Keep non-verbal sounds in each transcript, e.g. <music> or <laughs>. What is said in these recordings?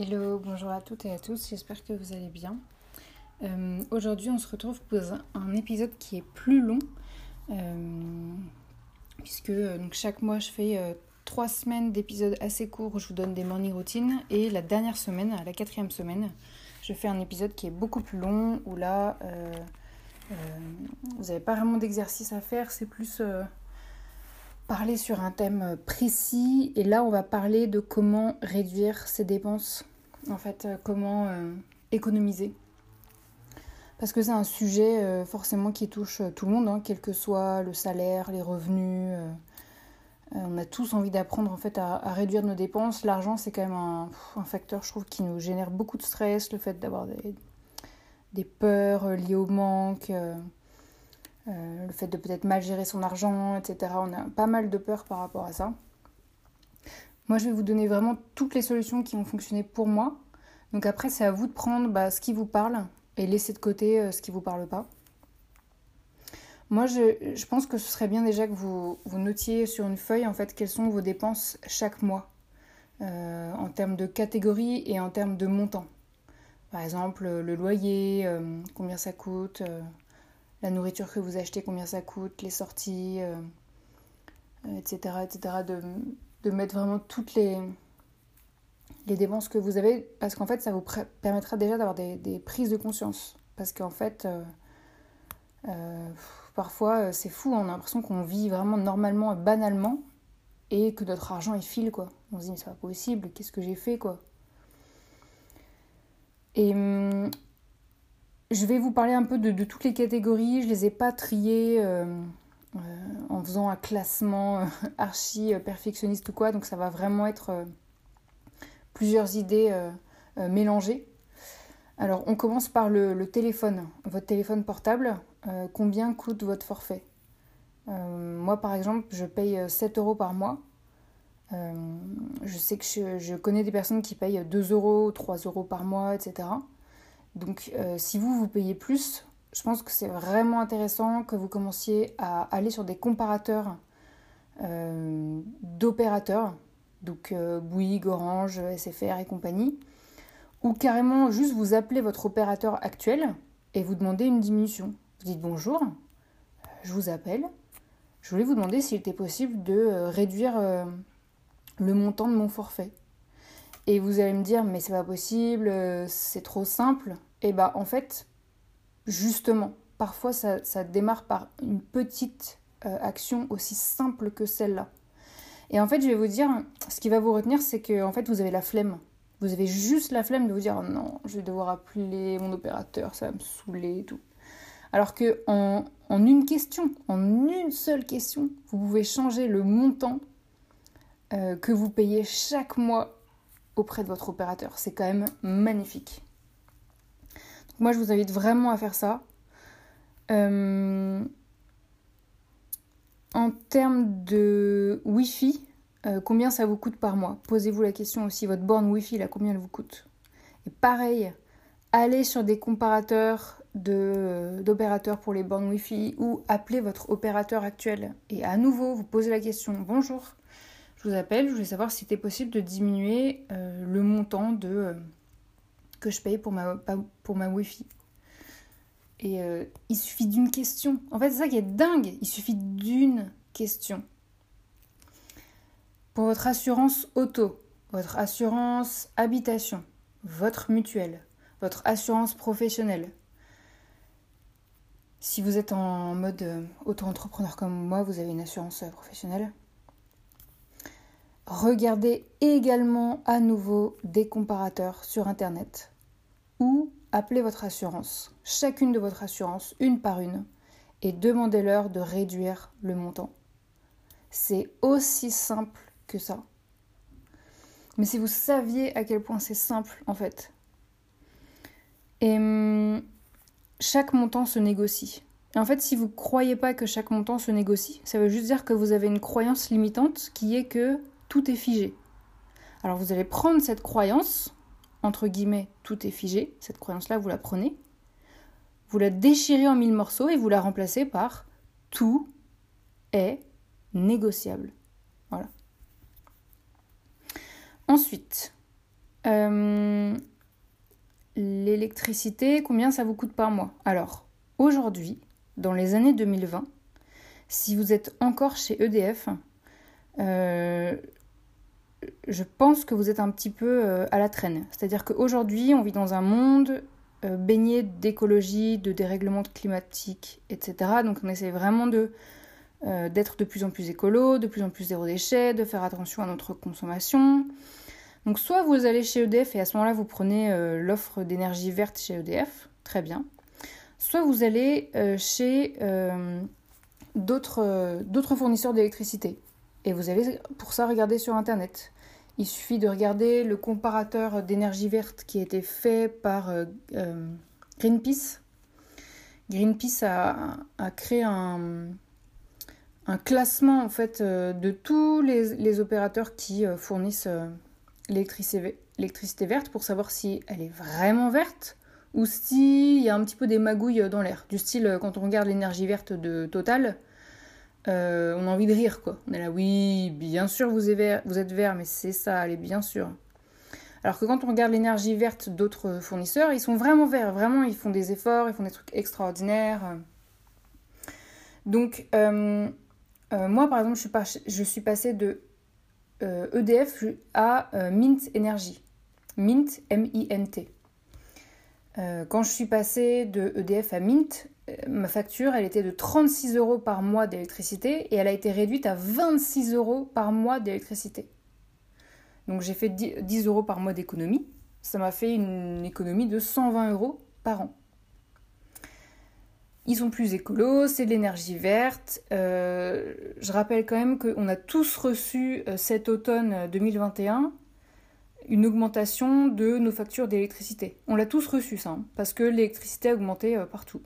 Hello, bonjour à toutes et à tous, j'espère que vous allez bien. Euh, aujourd'hui, on se retrouve pour un épisode qui est plus long, euh, puisque euh, donc, chaque mois je fais trois semaines d'épisodes assez courts où je vous donne des morning routines, et la dernière semaine, la quatrième semaine, je fais un épisode qui est beaucoup plus long, où là, vous n'avez pas vraiment d'exercice à faire, c'est plus parler sur un thème précis et là on va parler de comment réduire ses dépenses, en fait euh, comment euh, économiser. Parce que c'est un sujet euh, forcément qui touche tout le monde, hein, quel que soit le salaire, les revenus. on a tous envie d'apprendre en fait à, réduire nos dépenses. L'argent c'est quand même un, facteur je trouve qui nous génère beaucoup de stress, le fait d'avoir des, peurs liées au manque. Euh, le fait de peut-être mal gérer son argent, etc. On a pas mal de peur par rapport à ça. Moi, je vais vous donner vraiment toutes les solutions qui ont fonctionné pour moi. Donc après, c'est à vous de prendre bah, ce qui vous parle et laisser de côté euh, ce qui ne vous parle pas. Moi, je, pense que ce serait bien déjà que vous, notiez sur une feuille en fait quelles sont vos dépenses chaque mois euh, en termes de catégorie et en termes de montant. Par exemple, le loyer, combien ça coûte, la nourriture que vous achetez, combien ça coûte, les sorties, etc. Euh, etc. De, mettre vraiment toutes les, les dépenses que vous avez, parce qu'en fait, ça vous permettra déjà d'avoir des, prises de conscience. Parce qu'en fait, euh, euh, parfois, c'est fou, on a l'impression qu'on vit vraiment normalement, banalement, et que notre argent, il file, quoi. On se dit, mais c'est pas possible, qu'est-ce que j'ai fait, quoi? Hum, je vais vous parler un peu de, toutes les catégories. Je les ai pas triées euh, euh, en faisant un classement euh, <laughs> archi perfectionniste ou quoi. Donc ça va vraiment être plusieurs idées mélangées. Alors on commence par le, téléphone, votre téléphone portable. combien coûte votre forfait? Moi par exemple, je paye 7 euros par mois. je sais que je, je, connais des personnes qui payent 2 euros, 3 euros par mois, etc. Donc euh, si vous, vous payez plus, je pense que c'est vraiment intéressant que vous commenciez à aller sur des comparateurs euh, d'opérateurs, donc euh, Bouygues, Orange, SFR et compagnie, ou carrément juste vous appelez votre opérateur actuel et vous demandez une diminution. Vous dites bonjour, je vous appelle, je voulais vous demander s'il était possible de réduire le montant de mon forfait. Et vous allez me dire, mais c'est pas possible, euh, c'est trop simple. Et bah, en fait, justement, parfois ça, ça démarre par une petite euh, action aussi simple que celle-là. Et en fait, je vais vous dire, ce qui va vous retenir, c'est que en fait, vous avez la flemme. Vous avez juste la flemme de vous dire, oh non, je vais devoir appeler mon opérateur, ça va me saouler et tout. Alors que en, en une question, en une seule question, vous pouvez changer le montant euh, que vous payez chaque mois auprès de votre opérateur. C'est quand même magnifique. moi, je vous invite vraiment à faire ça. Euh, en termes de Wi-Fi, euh, combien ça vous coûte par mois? Posez-vous la question aussi, votre borne Wi-Fi, là, combien elle vous coûte? Et pareil, allez sur des comparateurs d'opérateurs pour les bornes Wi-Fi ou appelez votre opérateur actuel. Et à nouveau, vous posez la question, bonjour, je vous appelle, je voulais savoir si c'était possible de diminuer euh, le montant de, euh, que je paye pour ma, pour ma Wi-Fi. Et euh, il suffit d'une question. En fait, c'est ça qui est dingue. Il suffit d'une question. Pour votre assurance auto, votre assurance habitation, votre mutuelle, votre assurance professionnelle, Si vous êtes en mode auto-entrepreneur comme moi, vous avez une assurance professionnelle. Regardez également à nouveau des comparateurs sur Internet ou appelez votre assurance, chacune de votre assurance, une par une, et demandez-leur de réduire le montant. C'est aussi simple que ça. Mais si vous saviez à quel point c'est simple, en fait. Et hum, chaque montant se négocie. En fait, si vous ne croyez pas que chaque montant se négocie, ça veut juste dire que vous avez une croyance limitante qui est que tout est figé. Alors vous allez prendre cette croyance, entre guillemets, tout est figé, cette croyance-là, vous la prenez, vous la déchirez en mille morceaux et vous la remplacez par tout est négociable. Voilà. Ensuite, euh, l'électricité, combien ça vous coûte par mois? Alors, aujourd'hui, dans les années 2020, si vous êtes encore chez EDF, euh, je pense que vous êtes un petit peu euh, à la traîne. C'est-à-dire qu'aujourd'hui, on vit dans un monde euh, baigné d'écologie, de dérèglement climatique, etc. Donc on essaie vraiment euh, d'être de plus en plus écolo, de plus en plus zéro déchet, de faire attention à notre consommation. Donc soit vous allez chez EDF et à ce moment-là vous prenez l'offre d'énergie verte chez EDF, très bien. Soit vous allez chez d'autres fournisseurs d'électricité. Et vous allez pour ça regarder sur Internet. Il suffit de regarder le comparateur d'énergie verte qui a été fait par euh, euh, Greenpeace. Greenpeace a, créé un, classement en fait euh, de tous les, opérateurs qui fournissent l'électricité verte pour savoir si elle est vraiment verte ou s'il y a un petit peu des magouilles dans l'air. Du style, quand on regarde l'énergie verte de Total, euh, on a envie de rire, quoi. On est là, oui, bien sûr, vous êtes vert, mais c'est ça, allez, bien sûr. Alors que quand on regarde l'énergie verte d'autres fournisseurs, ils sont vraiment verts, vraiment, ils font des efforts, ils font des trucs extraordinaires. Donc, euh, euh, moi, par exemple, je suis, je suis passée de EDF e à Mint Energy. Mint, M-I-N-T. quand je suis passée de EDF à Mint, ma facture, elle était de 36 euros par mois d'électricité et elle a été réduite à 26 euros par mois d'électricité. Donc j'ai fait 10 euros par mois d'économie. Ça m'a fait une économie de 120 euros par an. Ils sont plus écolos, c'est de l'énergie verte. Euh, je rappelle quand même qu'on a tous reçu euh, cet automne 2021 une augmentation de nos factures d'électricité. On l'a tous reçu ça, hein, parce que l'électricité a augmenté partout.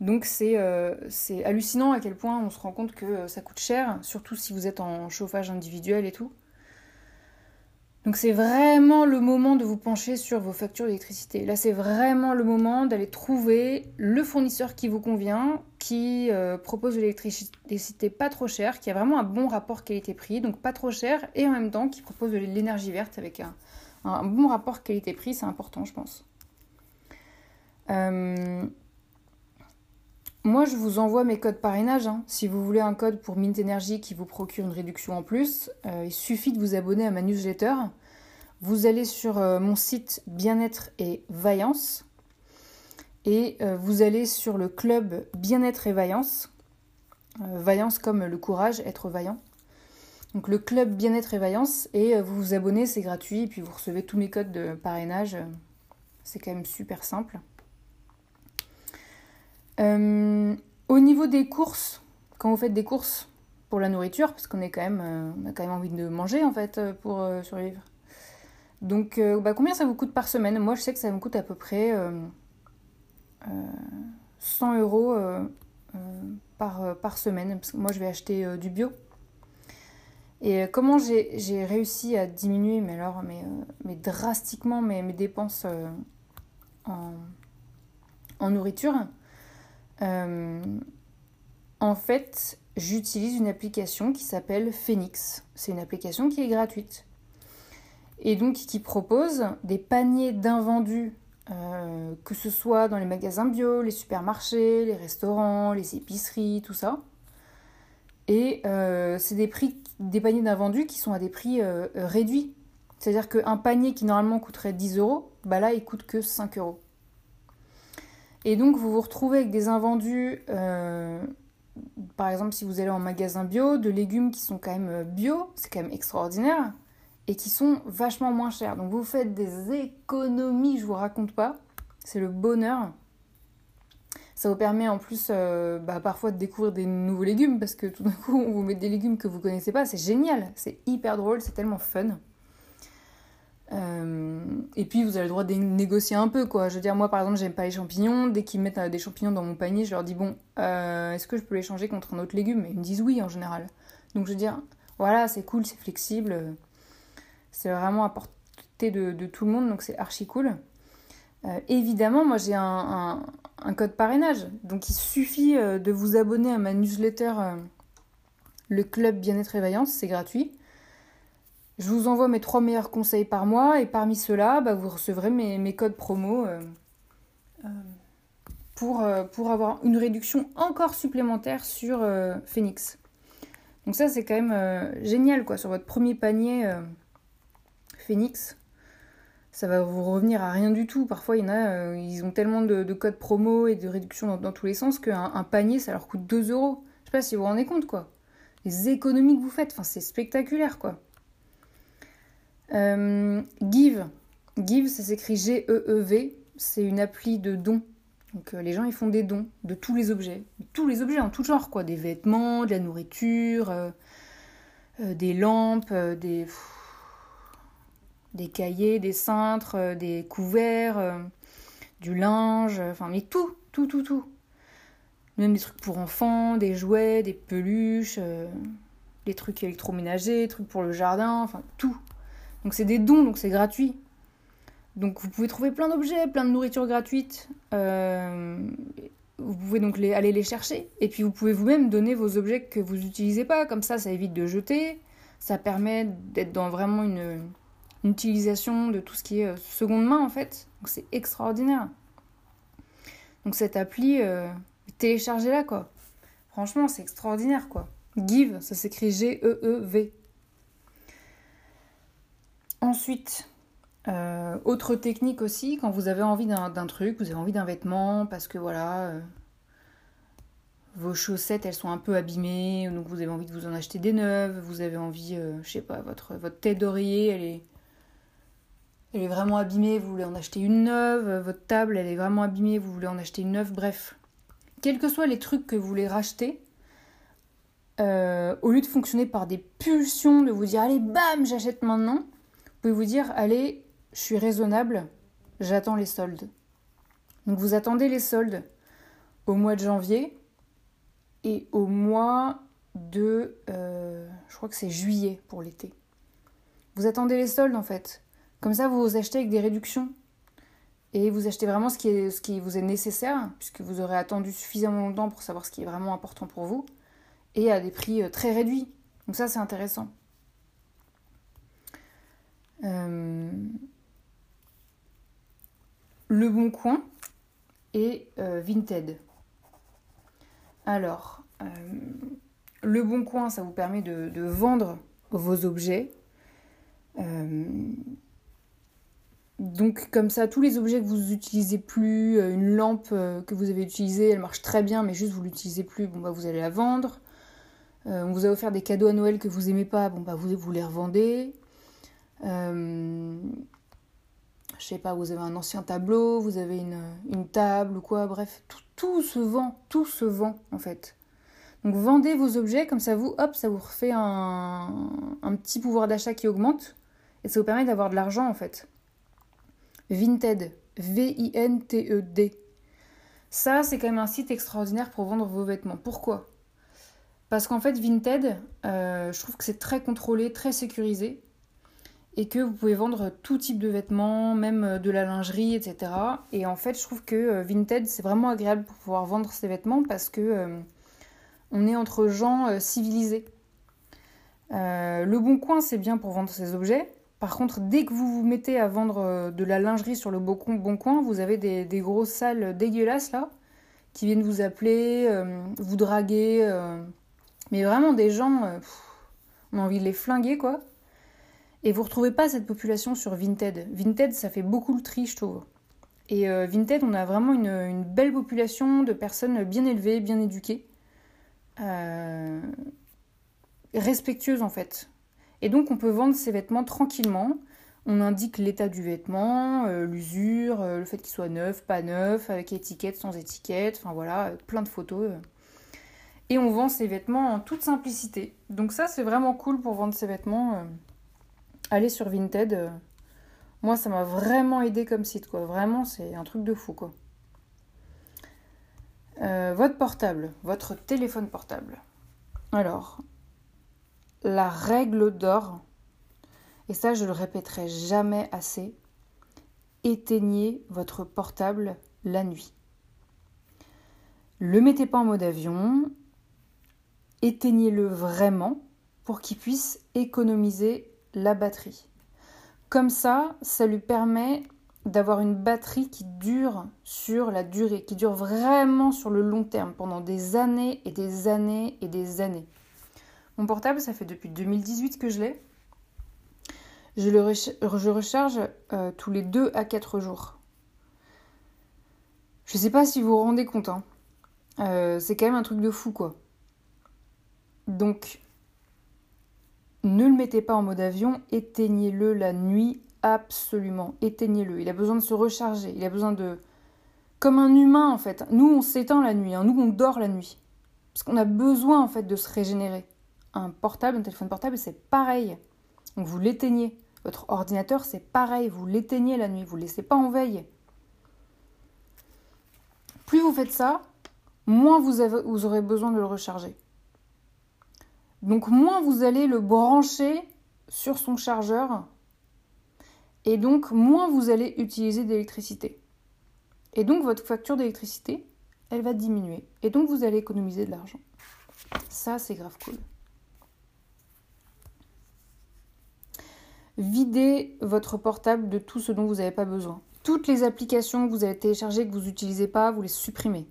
Donc euh, c'est hallucinant à quel point on se rend compte que euh, ça coûte cher, surtout si vous êtes en chauffage individuel et tout. Donc c'est vraiment le moment de vous pencher sur vos factures d'électricité. Là c'est vraiment le moment d'aller trouver le fournisseur qui vous convient, qui euh, propose de l'électricité pas trop chère, qui a vraiment un bon rapport qualité-prix, donc pas trop cher, et en même temps qui propose de l'énergie verte avec un, un, bon rapport qualité-prix, c'est important je pense. Euh, moi, je vous envoie mes codes parrainage. Hein. Si vous voulez un code pour Mint Energy qui vous procure une réduction en plus, euh, il suffit de vous abonner à ma newsletter. Vous allez sur euh, mon site Bien-être et Vaillance et euh, vous allez sur le club Bien-être et Vaillance. vaillance comme le courage, être vaillant. Donc le club Bien-être et Vaillance et vous vous abonnez, c'est gratuit et puis vous recevez tous mes codes de parrainage. C'est quand même super simple. Euh, au niveau des courses, quand vous faites des courses pour la nourriture, parce qu'on quand même, euh, on a quand même envie de manger en fait euh, pour survivre. Donc, bah, combien ça vous coûte par semaine? Moi, je sais que ça me coûte à peu près 100 euros par, par semaine, parce que moi, je vais acheter du bio. Et comment j'ai réussi à diminuer, mais mais, drastiquement mes, dépenses en, en nourriture? Euh, en fait, j'utilise une application qui s'appelle Phoenix. C'est une application qui est gratuite. Et donc qui propose des paniers d'invendus, euh, que ce soit dans les magasins bio, les supermarchés, les restaurants, les épiceries, tout ça. Et euh, c'est des prix, des paniers d'invendus qui sont à des prix réduits. C'est-à-dire qu'un panier qui normalement coûterait 10 euros, bah là il coûte que 5 euros. Et donc vous vous retrouvez avec des invendus, euh, par exemple si vous allez en magasin bio, de légumes qui sont quand même euh, bio, c'est quand même extraordinaire, et qui sont vachement moins chers. Donc vous faites des économies, je vous raconte pas, c'est le bonheur. Ça vous permet en plus euh, bah, parfois de découvrir des nouveaux légumes parce que tout d'un coup on vous met des légumes que vous connaissez pas, c'est génial, c'est hyper drôle, c'est tellement fun. Euh, et puis vous avez le droit de négocier un peu quoi. Je veux dire moi par exemple j'aime pas les champignons. Dès qu'ils mettent euh, des champignons dans mon panier, je leur dis bon est-ce que je peux les changer contre un autre légume? Et ils me disent oui en général. Donc je veux dire voilà c'est cool, c'est flexible, c'est vraiment à portée de, tout le monde donc c'est archi cool. évidemment moi j'ai un, code parrainage. Donc il suffit euh, de vous abonner à ma newsletter euh, Le Club Bien-être et c'est gratuit. Je vous envoie mes trois meilleurs conseils par mois et parmi ceux-là, bah, vous recevrez mes, codes promo euh, pour, pour avoir une réduction encore supplémentaire sur Phoenix. Donc ça c'est quand même génial quoi sur votre premier panier Phoenix ça va vous revenir à rien du tout. Parfois, euh, ils ont tellement de, codes promo et de réduction dans, tous les sens qu'un un panier, ça leur coûte 2 euros. Je sais pas si vous vous rendez compte, quoi. Les économies que vous faites, c'est spectaculaire, quoi. Euh, Give. Give, ça s'écrit G-E-E-V. C'est une appli de dons. Donc, euh, les gens, ils font des dons de tous les objets. tous les objets en tout genre, quoi. Des vêtements, de la nourriture, des lampes, des des cahiers, des cintres, euh, des couverts, euh, du linge, euh, enfin mais tout, tout, tout, tout. Même des trucs pour enfants, des jouets, des peluches, des trucs électroménagers, des trucs pour le jardin, enfin tout. Donc c'est des dons, donc c'est gratuit. Donc vous pouvez trouver plein d'objets, plein de nourriture gratuite. vous pouvez donc aller les chercher. Et puis vous pouvez vous-même donner vos objets que vous n'utilisez pas. Comme ça, ça évite de jeter. Ça permet d'être dans vraiment une, une utilisation de tout ce qui est euh, seconde main en fait. Donc c'est extraordinaire. Donc cette appli, euh, téléchargez-la quoi. Franchement, c'est extraordinaire quoi. Give, ça s'écrit G-E-E-V. Ensuite, euh, autre technique aussi, quand vous avez envie d'un truc, vous avez envie d'un vêtement, parce que voilà, vos chaussettes elles sont un peu abîmées, donc vous avez envie de vous en acheter des neuves, vous avez envie, je sais pas, votre, votre tête d'oreiller elle est, elle est vraiment abîmée, vous voulez en acheter une neuve, votre table elle est vraiment abîmée, vous voulez en acheter une neuve, bref. Quels que soient les trucs que vous voulez racheter, euh, au lieu de fonctionner par des pulsions, de vous dire allez bam j'achète maintenant, pouvez vous dire allez je suis raisonnable, j'attends les soldes. Donc vous attendez les soldes au mois de janvier et au mois de, euh, je crois que c'est juillet pour l'été. Vous attendez les soldes en fait. Comme ça, vous achetez avec des réductions. Et vous achetez vraiment ce qui, est, ce qui vous est nécessaire, puisque vous aurez attendu suffisamment longtemps pour savoir ce qui est vraiment important pour vous, et à des prix euh, très réduits. Donc ça, c'est intéressant. Euh, le Bon Coin et euh, Vinted. Alors, Le Bon Coin, ça vous permet de, vendre vos objets. Donc comme ça, tous les objets que vous utilisez plus, euh, une lampe euh, que vous avez utilisée, elle marche très bien, mais juste vous l'utilisez plus, bon bah vous allez la vendre. Euh, on vous a offert des cadeaux à Noël que vous aimez pas, bon bah vous les revendez. Je sais pas, vous avez un ancien tableau, vous avez une, table ou quoi, bref, tout, se vend, tout se vend en fait. Donc vendez vos objets, comme ça vous, hop, ça vous refait un, un petit pouvoir d'achat qui augmente, et ça vous permet d'avoir de l'argent en fait. Vinted, V-I-N-T-E-D. Ça, c'est quand même un site extraordinaire pour vendre vos vêtements. Pourquoi? Parce qu'en fait, Vinted, euh, je trouve que c'est très contrôlé, très sécurisé. Et que vous pouvez vendre tout type de vêtements, même euh, de la lingerie, etc. Et en fait, je trouve que euh, Vinted, c'est vraiment agréable pour pouvoir vendre ses vêtements parce que on est entre gens civilisés. le Bon Coin, c'est bien pour vendre ses objets. Par contre, dès que vous vous mettez à vendre euh, de la lingerie sur le bon coin, vous avez des, grosses salles dégueulasses là, qui viennent vous appeler, euh, vous draguer. Euh. mais vraiment des gens, on a envie de les flinguer quoi. Et vous retrouvez pas cette population sur Vinted. Vinted, ça fait beaucoup le tri, je trouve. Et euh, Vinted, on a vraiment une, belle population de personnes bien élevées, bien éduquées, euh, respectueuses en fait. Et donc on peut vendre ces vêtements tranquillement. On indique l'état du vêtement, euh, l'usure, le fait qu'il soit neuf, pas neuf, avec étiquette, sans étiquette, enfin voilà, plein de photos. Et on vend ces vêtements en toute simplicité. Donc ça c'est vraiment cool pour vendre ces vêtements. Allez sur Vinted moi, ça m'a vraiment aidé comme site, quoi. Vraiment, c'est un truc de fou, quoi. Euh, votre portable, votre téléphone portable. Alors, la règle d'or, et ça je le répéterai jamais assez, éteignez votre portable la nuit. Le mettez pas en mode avion, éteignez-le vraiment pour qu'il puisse économiser la batterie. Comme ça, ça lui permet d'avoir une batterie qui dure sur la durée, qui dure vraiment sur le long terme, pendant des années et des années et des années. Mon portable, ça fait depuis 2018 que je l'ai. Je le recharge euh, tous les 2 à 4 jours. Je sais pas si vous vous rendez compte. Hein. Euh, c'est quand même un truc de fou, quoi. Donc, ne le mettez pas en mode avion, éteignez-le la nuit absolument. Éteignez-le. Il a besoin de se recharger. Il a besoin de. Comme un humain en fait. Nous, on s'éteint la nuit. Hein. Nous, on dort la nuit. Parce qu'on a besoin en fait de se régénérer. Un portable, un téléphone portable, c'est pareil. Donc vous l'éteignez. Votre ordinateur, c'est pareil. Vous l'éteignez la nuit. Vous ne le laissez pas en veille. Plus vous faites ça, moins vous, aurez besoin de le recharger. Donc moins vous allez le brancher sur son chargeur et donc moins vous allez utiliser d'électricité. Et donc votre facture d'électricité, elle va diminuer. Et donc vous allez économiser de l'argent. Ça, c'est grave cool. Videz votre portable de tout ce dont vous n'avez pas besoin. Toutes les applications que vous avez téléchargées que vous n'utilisez pas, vous les supprimez.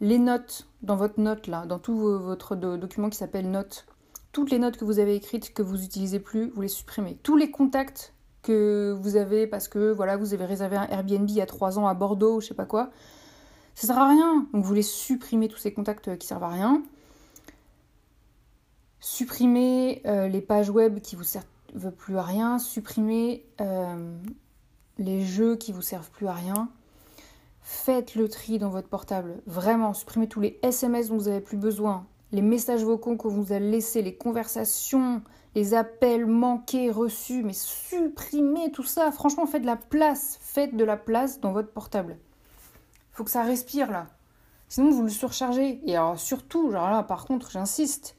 Les notes dans votre note là, dans tout votre document qui s'appelle notes, toutes les notes que vous avez écrites que vous n'utilisez plus, vous les supprimez. Tous les contacts que vous avez parce que voilà, vous avez réservé un Airbnb il y a trois ans à Bordeaux, je sais pas quoi, ça sert à rien. Donc vous les supprimez tous ces contacts qui servent à rien. Supprimez euh, les pages web qui vous servent plus à rien. Supprimez euh, les jeux qui vous servent plus à rien. Faites le tri dans votre portable. Vraiment, supprimez tous les SMS dont vous n'avez plus besoin les messages vocaux que vous avez laissés, les conversations, les appels manqués, reçus, mais supprimez tout ça. Franchement, faites de la place. Faites de la place dans votre portable. Il faut que ça respire là. Sinon, vous le surchargez. Et alors, surtout, genre là, par contre, j'insiste,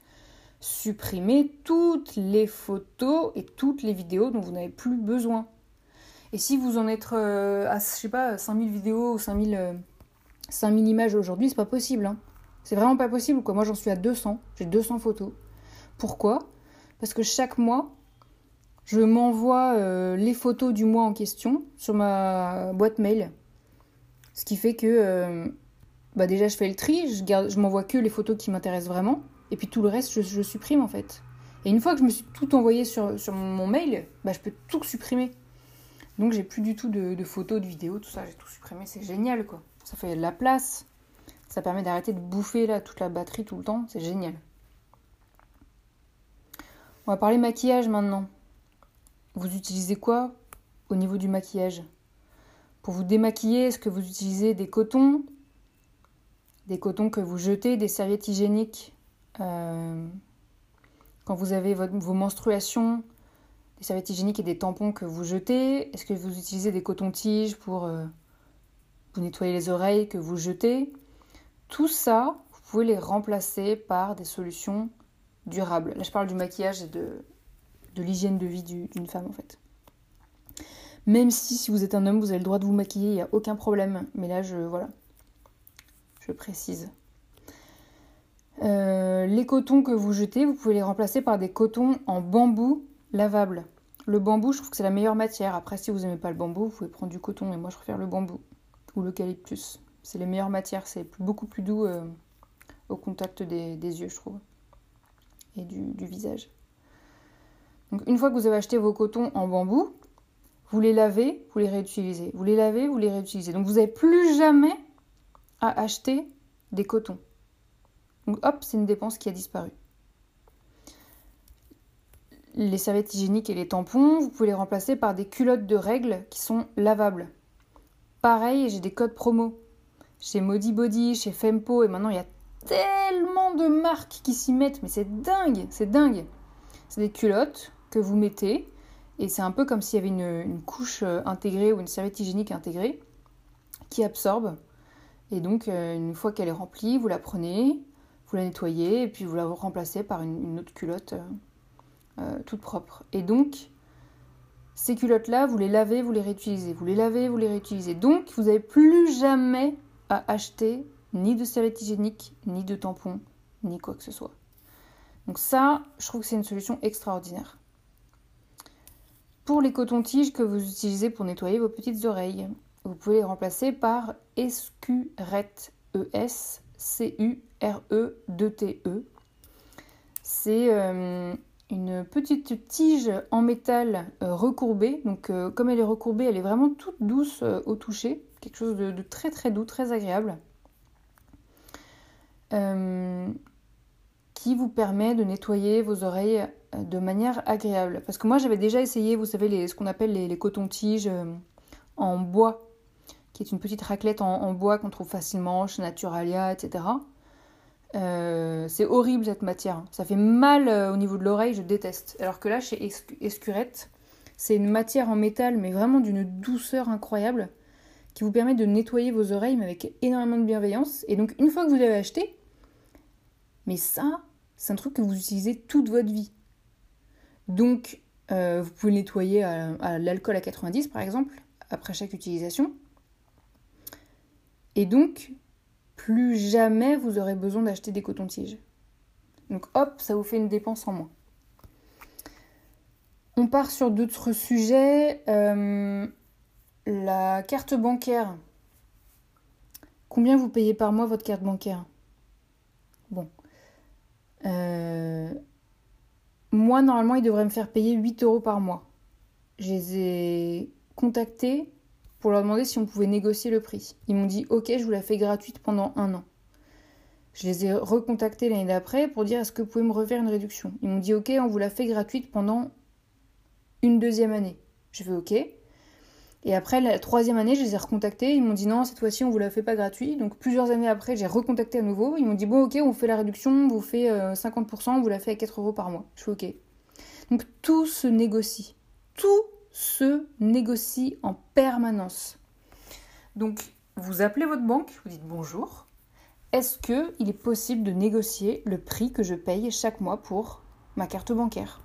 supprimez toutes les photos et toutes les vidéos dont vous n'avez plus besoin. Et si vous en êtes euh, à, je sais pas, 5000 vidéos ou 5000, 5000 euh, images aujourd'hui, c'est pas possible. Hein. C'est vraiment pas possible quoi. Moi j'en suis à 200, j'ai 200 photos. Pourquoi? Parce que chaque mois, je m'envoie euh, les photos du mois en question sur ma boîte mail. Ce qui fait que euh, bah déjà je fais le tri, je, m'envoie que les photos qui m'intéressent vraiment, et puis tout le reste je, supprime en fait. Et une fois que je me suis tout envoyé sur, sur mon mail, bah, je peux tout supprimer. Donc j'ai plus du tout de, de photos, de vidéos, tout ça, j'ai tout supprimé, c'est génial quoi. Ça fait de la place. Ça permet d'arrêter de bouffer là toute la batterie tout le temps, c'est génial. On va parler maquillage maintenant. Vous utilisez quoi au niveau du maquillage? Pour vous démaquiller, est-ce que vous utilisez des cotons? Des cotons que vous jetez, des serviettes hygiéniques euh, quand vous avez vos menstruations, des serviettes hygiéniques et des tampons que vous jetez? Est-ce que vous utilisez des cotons-tiges pour euh, vous nettoyer les oreilles que vous jetez? Tout ça, vous pouvez les remplacer par des solutions durables. Là, je parle du maquillage et de, l'hygiène de vie d'une femme, en fait. Même si, si vous êtes un homme, vous avez le droit de vous maquiller, il n'y a aucun problème. Mais là, je, voilà, je précise. Euh, les cotons que vous jetez, vous pouvez les remplacer par des cotons en bambou lavable. Le bambou, je trouve que c'est la meilleure matière. Après, si vous n'aimez pas le bambou, vous pouvez prendre du coton, mais moi je préfère le bambou ou l'eucalyptus. C'est les meilleures matières, c'est beaucoup plus doux euh, au contact des, yeux, je trouve, et du, visage. Donc une fois que vous avez acheté vos cotons en bambou, Vous les lavez, vous les réutilisez. Vous les lavez, vous les réutilisez. Donc vous n'avez plus jamais à acheter des cotons. Donc hop, c'est une dépense qui a disparu. Les serviettes hygiéniques et les tampons, vous pouvez les remplacer par des culottes de règles qui sont lavables. Pareil, j'ai des codes promo. Chez Modi Body, chez Fempo, et maintenant il y a tellement de marques qui s'y mettent, mais c'est dingue, c'est dingue. C'est des culottes que vous mettez, et c'est un peu comme s'il y avait une, couche euh, intégrée ou une serviette hygiénique intégrée qui absorbe. Et donc, euh, une fois qu'elle est remplie, vous la prenez, vous la nettoyez, et puis vous la remplacez par une, autre culotte euh, toute propre. Et donc, ces culottes-là, vous les lavez, vous les réutilisez. Vous les lavez, vous les réutilisez. Donc, vous n'avez plus jamais à acheter ni de serviette hygiénique, ni de tampon, ni quoi que ce soit. Donc ça, je trouve que c'est une solution extraordinaire. Pour les cotons-tiges que vous utilisez pour nettoyer vos petites oreilles, vous pouvez les remplacer par Escurette, E-S-C-U-R-E-2-T-E. C'est euh, une petite tige en métal euh, recourbée. Donc euh, comme elle est recourbée, elle est vraiment toute douce au toucher. Quelque chose de, très très doux, très agréable. qui vous permet de nettoyer vos oreilles de manière agréable. Parce que moi j'avais déjà essayé, vous savez, ce qu'on appelle les, les cotons-tiges en bois qui est une petite raclette en, bois qu'on trouve facilement chez Naturalia, etc. Euh, c'est horrible cette matière. Ça fait mal euh, au niveau de l'oreille, je déteste. Alors que là, chez Escurette, c'est une matière en métal, mais vraiment d'une douceur incroyable, qui vous permet de nettoyer vos oreilles, mais avec énormément de bienveillance. Et donc, une fois que vous l'avez acheté, mais ça, c'est un truc que vous utilisez toute votre vie. Donc, euh, vous pouvez nettoyer à l'alcool à 90, par exemple, après chaque utilisation. Et donc, plus jamais vous aurez besoin d'acheter des cotons-tiges. Donc hop, ça vous fait une dépense en moins. On part sur d'autres sujets. Euh, la carte bancaire. Combien vous payez par mois votre carte bancaire? Bon. Euh, moi, normalement, ils devraient me faire payer 8 euros par mois. Je les ai contactés pour leur demander si on pouvait négocier le prix. Ils m'ont dit ok, je vous la fais gratuite pendant un an. Je les ai recontactés l'année d'après pour dire est-ce que vous pouvez me refaire une réduction? Ils m'ont dit ok, on vous la fait gratuite pendant une deuxième année. Je fais ok. Et après la troisième année, je les ai recontactés. Ils m'ont dit non, cette fois-ci on vous la fait pas gratuite. Donc plusieurs années après, j'ai recontacté à nouveau. Ils m'ont dit bon ok, on fait la réduction, on vous fait 50%, euh, on vous la fait à 4 euros par mois. Je fais ok. Donc tout se négocie. Tout se négocie en permanence. Donc, vous appelez votre banque, vous dites bonjour. Est-ce qu'il est possible de négocier le prix que je paye chaque mois pour ma carte bancaire?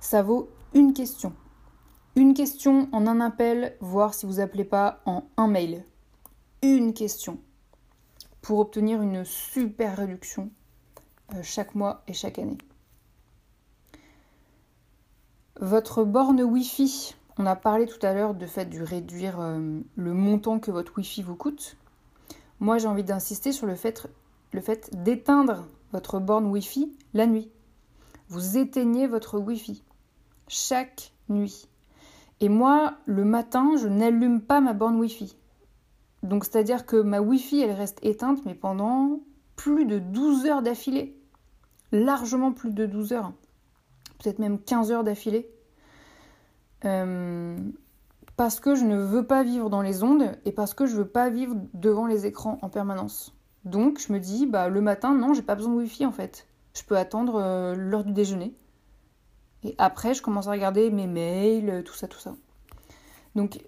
Ça vaut une question. Une question en un appel, voire si vous appelez pas en un mail. Une question pour obtenir une super réduction euh, chaque mois et chaque année. Votre borne Wi-Fi, on a parlé tout à l'heure de fait de réduire euh, le montant que votre Wi-Fi vous coûte. Moi, j'ai envie d'insister sur le fait d'éteindre votre borne Wi-Fi la nuit. Vous éteignez votre Wi-Fi chaque nuit. Et moi, le matin, je n'allume pas ma borne Wi-Fi. Donc, c'est-à-dire que ma Wi-Fi, elle reste éteinte, mais pendant plus de 12 heures d'affilée. Largement plus de 12 heures peut-être même 15 heures d'affilée. Euh, parce que je ne veux pas vivre dans les ondes et parce que je veux pas vivre devant les écrans en permanence. Donc je me dis, bah le matin, non, j'ai pas besoin de wifi en fait. Je peux attendre euh, l'heure du déjeuner. Et après, je commence à regarder mes mails, tout ça, tout ça. Donc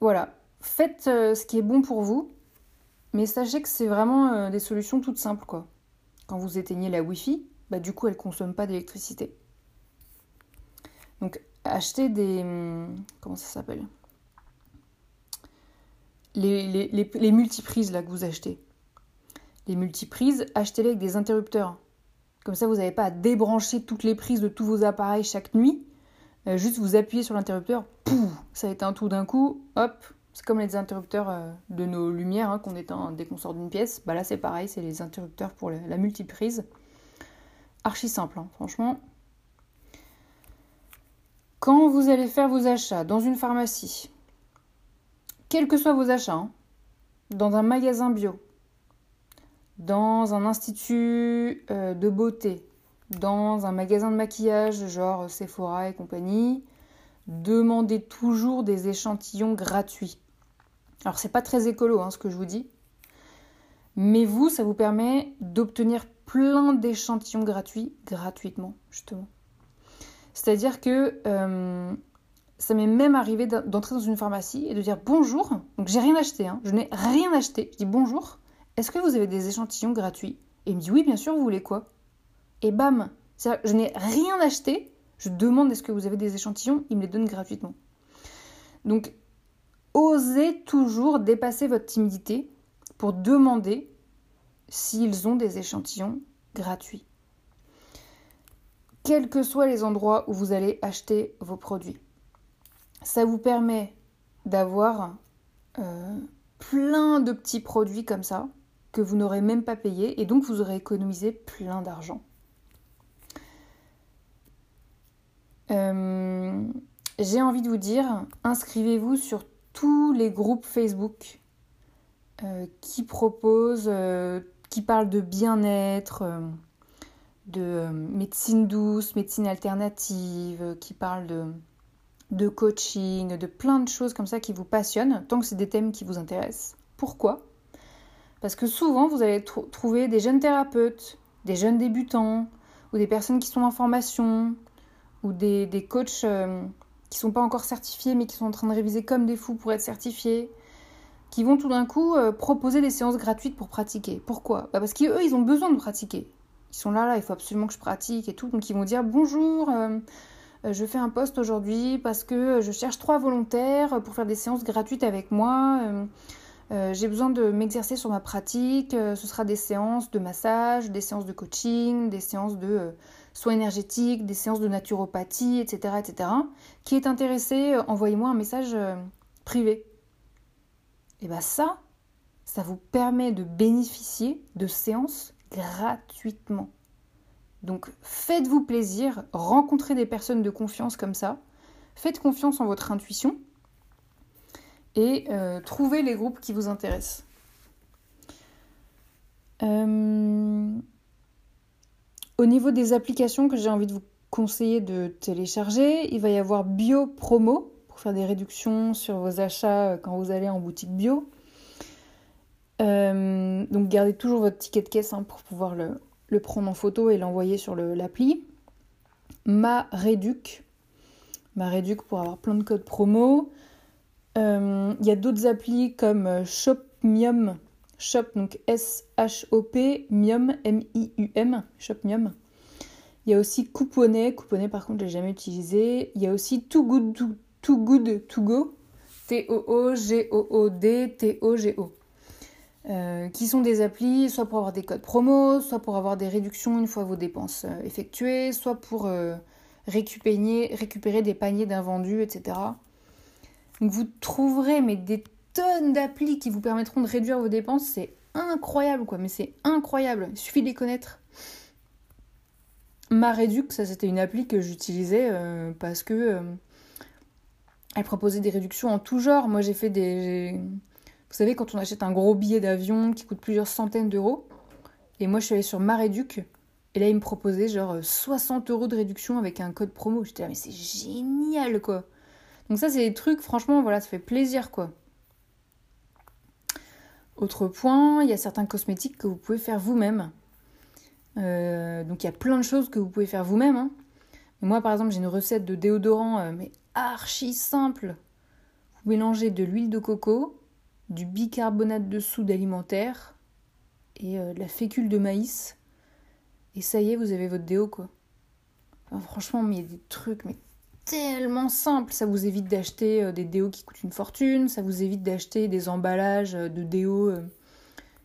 voilà, faites euh, ce qui est bon pour vous, mais sachez que c'est vraiment des solutions toutes simples quoi. Quand vous éteignez la Wi-Fi, bah, du coup, elle ne consomme pas d'électricité. Donc, acheter des. Hum, comment ça s'appelle? Les, les, multiprises là, que vous achetez. Les multiprises, achetez-les avec des interrupteurs. Comme ça, vous n'avez pas à débrancher toutes les prises de tous vos appareils chaque nuit. Euh, juste vous appuyez sur l'interrupteur, pouf, ça éteint tout d'un coup, hop. C'est comme les interrupteurs euh, de nos lumières hein, qu'on dès qu'on sort d'une pièce. Bah là, c'est pareil, c'est les interrupteurs pour la multiprise archi simple, hein, franchement. Quand vous allez faire vos achats dans une pharmacie, quels que soient vos achats, hein, dans un magasin bio, dans un institut euh, de beauté, dans un magasin de maquillage genre Sephora et compagnie, demandez toujours des échantillons gratuits. Alors c'est pas très écolo hein, ce que je vous dis, mais vous, ça vous permet d'obtenir plein d'échantillons gratuits gratuitement justement. C'est-à-dire que euh, ça m'est même arrivé d'entrer dans une pharmacie et de dire bonjour. Donc j'ai rien acheté, hein. je n'ai rien acheté. Je dis bonjour, est-ce que vous avez des échantillons gratuits? Et il me dit oui, bien sûr, vous voulez quoi? Et bam! Je n'ai rien acheté, je demande est-ce que vous avez des échantillons, il me les donne gratuitement. Donc osez toujours dépasser votre timidité pour demander s'ils ont des échantillons gratuits. Quels que soient les endroits où vous allez acheter vos produits ça vous permet d'avoir euh, plein de petits produits comme ça que vous n'aurez même pas payé et donc vous aurez économisé plein d'argent. Euh, j'ai envie de vous dire, inscrivez-vous sur tous les groupes Facebook euh, qui proposent, qui parlent de bien-être, de médecine douce, médecine alternative, qui parlent de coaching, de plein de choses comme ça qui vous passionnent, tant que c'est des thèmes qui vous intéressent. Pourquoi? Parce que souvent, vous allez trouver des jeunes thérapeutes, des jeunes débutants, ou des personnes qui sont en formation, ou des, des coachs euh, qui sont pas encore certifiés, mais qui sont en train de réviser comme des fous pour être certifiés, qui vont tout d'un coup euh, proposer des séances gratuites pour pratiquer. Pourquoi? Bah Parce qu'eux, ils ont besoin de pratiquer. Ils sont là, là, il faut absolument que je pratique et tout. Donc ils vont dire bonjour. Euh, je fais un post aujourd'hui parce que je cherche trois volontaires pour faire des séances gratuites avec moi. Euh, euh, j'ai besoin de m'exercer sur ma pratique. ce sera des séances de massage, des séances de coaching, des séances de soins énergétiques, des séances de naturopathie, etc. etc. Qui est intéressé, envoyez-moi un message privé. Et bien ça, ça vous permet de bénéficier de séances gratuitement. Donc faites-vous plaisir, rencontrez des personnes de confiance comme ça, faites confiance en votre intuition et euh, trouvez les groupes qui vous intéressent. Euh, au niveau des applications que j'ai envie de vous conseiller de télécharger, il va y avoir Bio Promo pour faire des réductions sur vos achats euh, quand vous allez en boutique bio. donc gardez toujours votre ticket de caisse hein, pour pouvoir le, prendre en photo et l'envoyer sur l'appli. Ma Réduc. Ma Réduc pour avoir plein de codes promo. Euh, il y a d'autres applis comme Shopmium. Shop, donc S-H-O-P, Mium, M-I-U-M. Shopmium. Il y a aussi Couponnet. Couponnet, par contre, je l'ai jamais utilisé. Il y a aussi Too Good To, Go. T-O-O-G-O-O-D, T-O-G-O. Euh, qui sont des applis soit pour avoir des codes promo, soit pour avoir des réductions une fois vos dépenses euh, effectuées, soit pour euh, récupérer, récupérer des paniers d'invendus, etc. Vous trouverez mais des tonnes d'applis qui vous permettront de réduire vos dépenses, c'est incroyable quoi, mais c'est incroyable, il suffit de les connaître. Ma Réduc, ça c'était une appli que j'utilisais parce que elle proposait des réductions en tout genre. Moi j'ai fait des vous savez, quand on achète un gros billet d'avion qui coûte plusieurs centaines d'euros, et moi je suis allée sur Maréduc, et là ils me proposaient genre 60 euros de réduction avec un code promo. J'étais là, mais c'est génial quoi! Donc ça, c'est des trucs, franchement, voilà, ça fait plaisir quoi. Autre point, il y a certains cosmétiques que vous pouvez faire vous-même. Euh, donc il y a plein de choses que vous pouvez faire vous-même. Hein. Moi, par exemple, j'ai une recette de déodorant, euh, mais archi simple. Vous mélangez de l'huile de coco, du bicarbonate de soude alimentaire et euh, de la fécule de maïs. Et ça y est, vous avez votre déo quoi. franchement, mais il y a des trucs mais tellement simples. Ça vous évite d'acheter euh, des déos qui coûtent une fortune, ça vous évite d'acheter des emballages euh, de déo.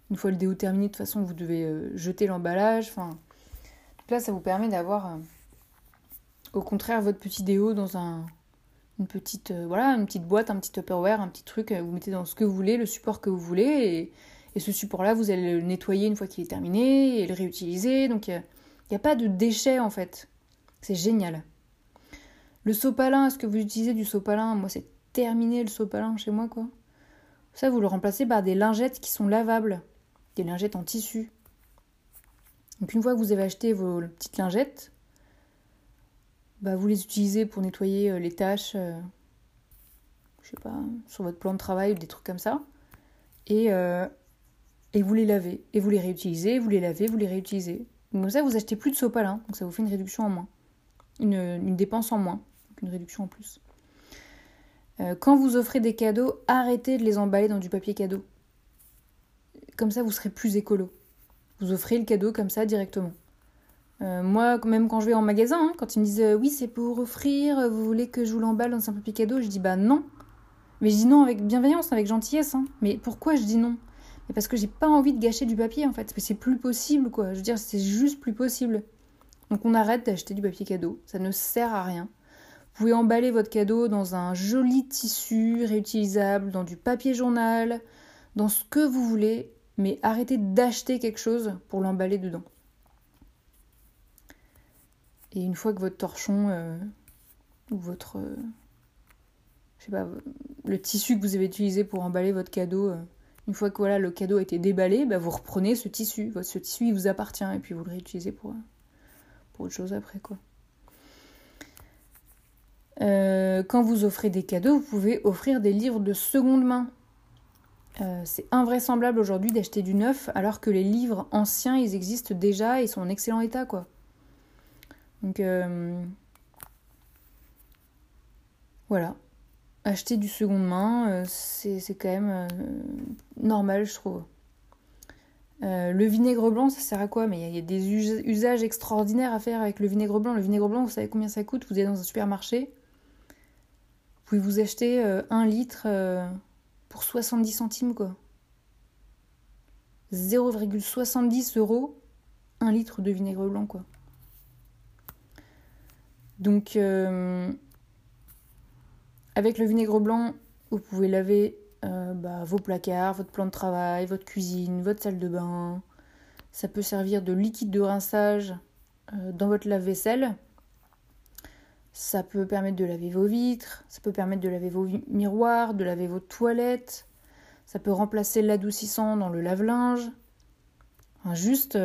une fois le déo terminé, de toute façon, vous devez jeter l'emballage. Enfin, là, ça vous permet d'avoir, au contraire, votre petit déo dans un, une petite, euh, voilà, une petite boîte, un petit Tupperware, un petit truc, euh, vous mettez dans ce que vous voulez, le support que vous voulez, et, ce support-là, vous allez le nettoyer une fois qu'il est terminé, et le réutiliser, donc il n'y a, pas de déchets en fait. C'est génial. Le sopalin, est-ce que vous utilisez du sopalin? Moi, c'est terminé le sopalin chez moi, quoi. Ça, vous le remplacez par des lingettes qui sont lavables, des lingettes en tissu. Donc une fois que vous avez acheté vos petites lingettes, bah, vous les utilisez pour nettoyer euh, les tâches, euh, je sais pas, sur votre plan de travail ou des trucs comme ça. Et, euh, vous les lavez. Et vous les réutilisez, vous les lavez, vous les réutilisez. Donc ça, vous achetez plus de sopalin. Donc ça vous fait une réduction en moins. Une dépense en moins. Une réduction en plus. quand vous offrez des cadeaux, arrêtez de les emballer dans du papier cadeau. Comme ça, vous serez plus écolo. Vous offrez le cadeau comme ça directement. Euh, moi, même quand je vais en magasin, hein, quand ils me disent euh, oui, c'est pour offrir, euh, vous voulez que je vous l'emballe dans un papier cadeau, je dis bah non. Mais je dis non avec bienveillance, avec gentillesse. Hein. Mais pourquoi je dis non? Mais parce que j'ai pas envie de gâcher du papier en fait. Parce que c'est plus possible quoi. Je veux dire, c'est juste plus possible. Donc on arrête d'acheter du papier cadeau. Ça ne sert à rien. Vous pouvez emballer votre cadeau dans un joli tissu réutilisable, dans du papier journal, dans ce que vous voulez, mais arrêtez d'acheter quelque chose pour l'emballer dedans. Et une fois que votre torchon euh, ou votre. Euh, je sais pas, le tissu que vous avez utilisé pour emballer votre cadeau, euh, une fois que voilà, le cadeau a été déballé, bah, vous reprenez ce tissu. Ce tissu, il vous appartient et puis vous le réutilisez pour, pour autre chose après. quoi. Quand vous offrez des cadeaux, vous pouvez offrir des livres de seconde main. c'est invraisemblable aujourd'hui d'acheter du neuf alors que les livres anciens, ils existent déjà et sont en excellent état, quoi. Donc euh, voilà. Acheter du seconde main, euh, c'est quand même euh, normal, je trouve. le vinaigre blanc, ça sert à quoi? Mais il y, a des usages extraordinaires à faire avec le vinaigre blanc. Le vinaigre blanc, vous savez combien ça coûte? Vous êtes dans un supermarché. Vous pouvez vous acheter un litre pour 70 centimes, quoi. 0,70 euros, un litre de vinaigre blanc, quoi. Donc, euh, avec le vinaigre blanc, vous pouvez laver euh, bah, vos placards, votre plan de travail, votre cuisine, votre salle de bain. Ça peut servir de liquide de rinçage euh, dans votre lave-vaisselle. Ça peut permettre de laver vos vitres, ça peut permettre de laver vos miroirs, de laver vos toilettes. Ça peut remplacer l'adoucissant dans le lave-linge. juste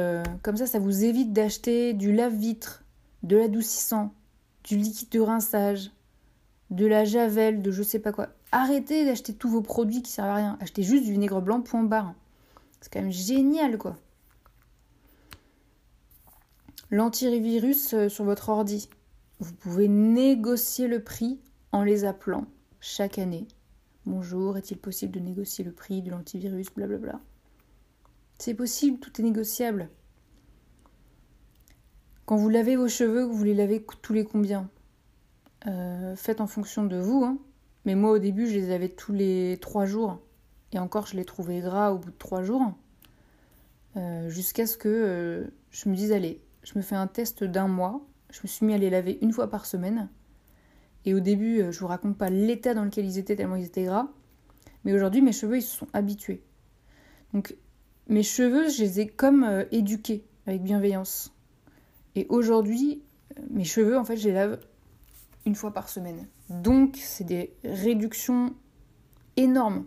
comme ça, ça vous évite d'acheter du lave-vitre, de l'adoucissant, du liquide de rinçage, de la javel, de je sais pas quoi. Arrêtez d'acheter tous vos produits qui servent à rien. Achetez juste du vinaigre blanc, point barre. C'est quand même génial, quoi. L'antivirus euh, sur votre ordi. Vous pouvez négocier le prix en les appelant chaque année. Bonjour, est-il possible de négocier le prix de l'antivirus Blablabla. C'est possible, tout est négociable. Quand vous lavez vos cheveux, vous les lavez tous les combien? Euh, Faites en fonction de vous. Hein. Mais moi, au début, je les lavais tous les trois jours. Et encore, je les trouvais gras au bout de trois jours. Euh, jusqu'à ce que euh, je me dise, allez, je me fais un test d'un mois. Je me suis mis à les laver une fois par semaine. Et au début, je vous raconte pas l'état dans lequel ils étaient, tellement ils étaient gras. Mais aujourd'hui, mes cheveux, ils se sont habitués. Donc, mes cheveux, je les ai comme éduqués, avec bienveillance. Et aujourd'hui, mes cheveux, en fait, je les lave une fois par semaine. Donc, c'est des réductions énormes.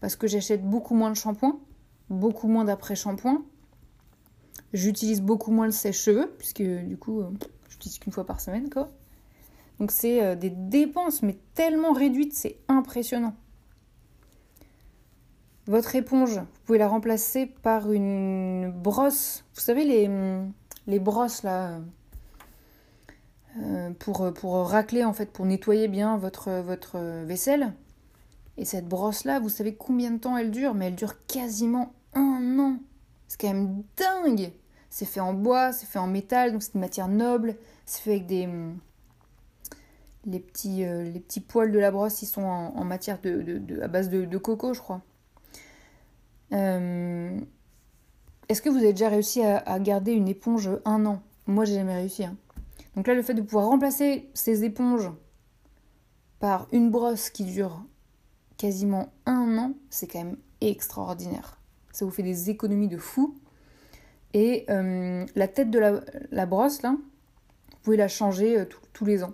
Parce que j'achète beaucoup moins de shampoing, beaucoup moins d'après-shampoing. J'utilise beaucoup moins le sèche-cheveux, puisque du coup, j'utilise qu'une fois par semaine, quoi. Donc, c'est euh, des dépenses, mais tellement réduites, c'est impressionnant. Votre éponge, vous pouvez la remplacer par une brosse. Vous savez, les les brosses là euh, pour, pour racler en fait, pour nettoyer bien votre, votre vaisselle. Et cette brosse là, vous savez combien de temps elle dure? Mais elle dure quasiment un an. C'est quand même dingue C'est fait en bois, c'est fait en métal, donc c'est une matière noble. C'est fait avec des. Les petits, euh, les petits poils de la brosse, ils sont en, matière de, de, à base de, coco, je crois. Euh, est-ce que vous avez déjà réussi à, garder une éponge un an? Moi, j'ai jamais réussi. Hein. Donc là, le fait de pouvoir remplacer ces éponges par une brosse qui dure quasiment un an, c'est quand même extraordinaire. Ça vous fait des économies de fou. Et euh, la tête de la, brosse, là, vous pouvez la changer euh, tous les ans.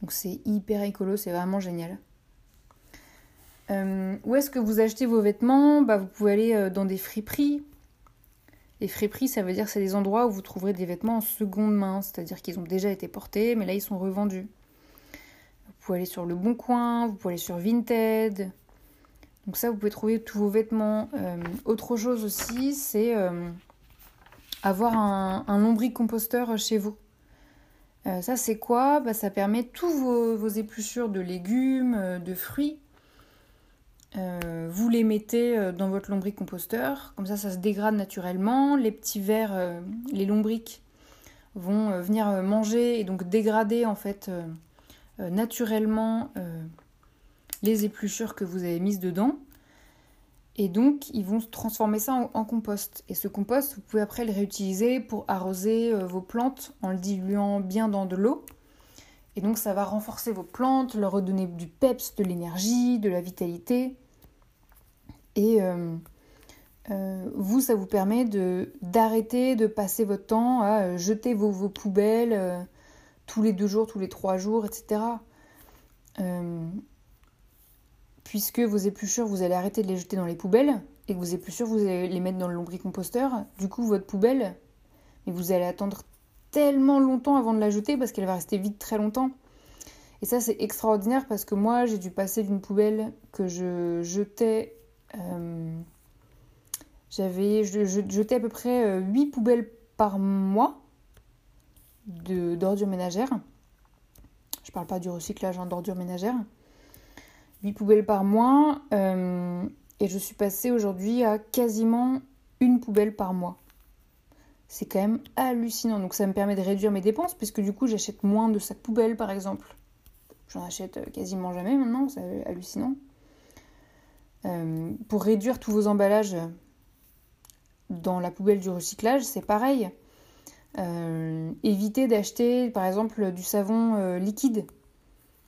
Donc c'est hyper écolo, c'est vraiment génial. Euh, où est-ce que vous achetez vos vêtements? Bah, Vous pouvez aller dans des friperies. Les friperies, ça veut dire c'est des endroits où vous trouverez des vêtements en seconde main, c'est-à-dire qu'ils ont déjà été portés, mais là ils sont revendus. Vous pouvez aller sur Le Bon Coin, vous pouvez aller sur Vinted. Donc ça, vous pouvez trouver tous vos vêtements. Euh, autre chose aussi, c'est avoir un, un composteur chez vous. ça, c'est quoi? Bah, Ça permet tous vos, vos, épluchures de légumes, de fruits euh, vous les mettez euh, dans votre lombric-composteur, comme ça ça se dégrade naturellement. Les petits vers, euh, les lombrics vont venir manger et donc dégrader en fait naturellement les épluchures que vous avez mises dedans. Et donc ils vont transformer ça en, compost. Et ce compost, vous pouvez après le réutiliser pour arroser vos plantes en le diluant bien dans de l'eau. Et donc ça va renforcer vos plantes, leur redonner du peps, de l'énergie, de la vitalité. Et euh, euh, vous, ça vous permet d'arrêter de passer votre temps à euh, jeter vos, poubelles tous les deux jours, tous les trois jours, etc. puisque vos épluchures, vous allez arrêter de les jeter dans les poubelles et que vos épluchures, vous allez les mettre dans le lombricomposteur. Du coup, votre poubelle, mais vous allez attendre tellement longtemps avant de la jeter parce qu'elle va rester vide très longtemps. Et ça, c'est extraordinaire parce que moi, j'ai dû passer d'une poubelle que je jetais. Euh, j'avais, je, jetais à peu près 8 euh, poubelles par mois d'ordures ménagères. Je parle pas du recyclage hein, d'ordures ménagères. 8 poubelles par mois. Euh, et je suis passée aujourd'hui à quasiment une poubelle par mois c'est quand même hallucinant. Donc ça me permet de réduire mes dépenses, puisque du coup j'achète moins de sacs poubelles par exemple. J'en achète euh, quasiment jamais maintenant, c'est hallucinant. Euh, pour réduire tous vos emballages dans la poubelle du recyclage, c'est pareil. Évitez d'acheter par exemple du savon liquide.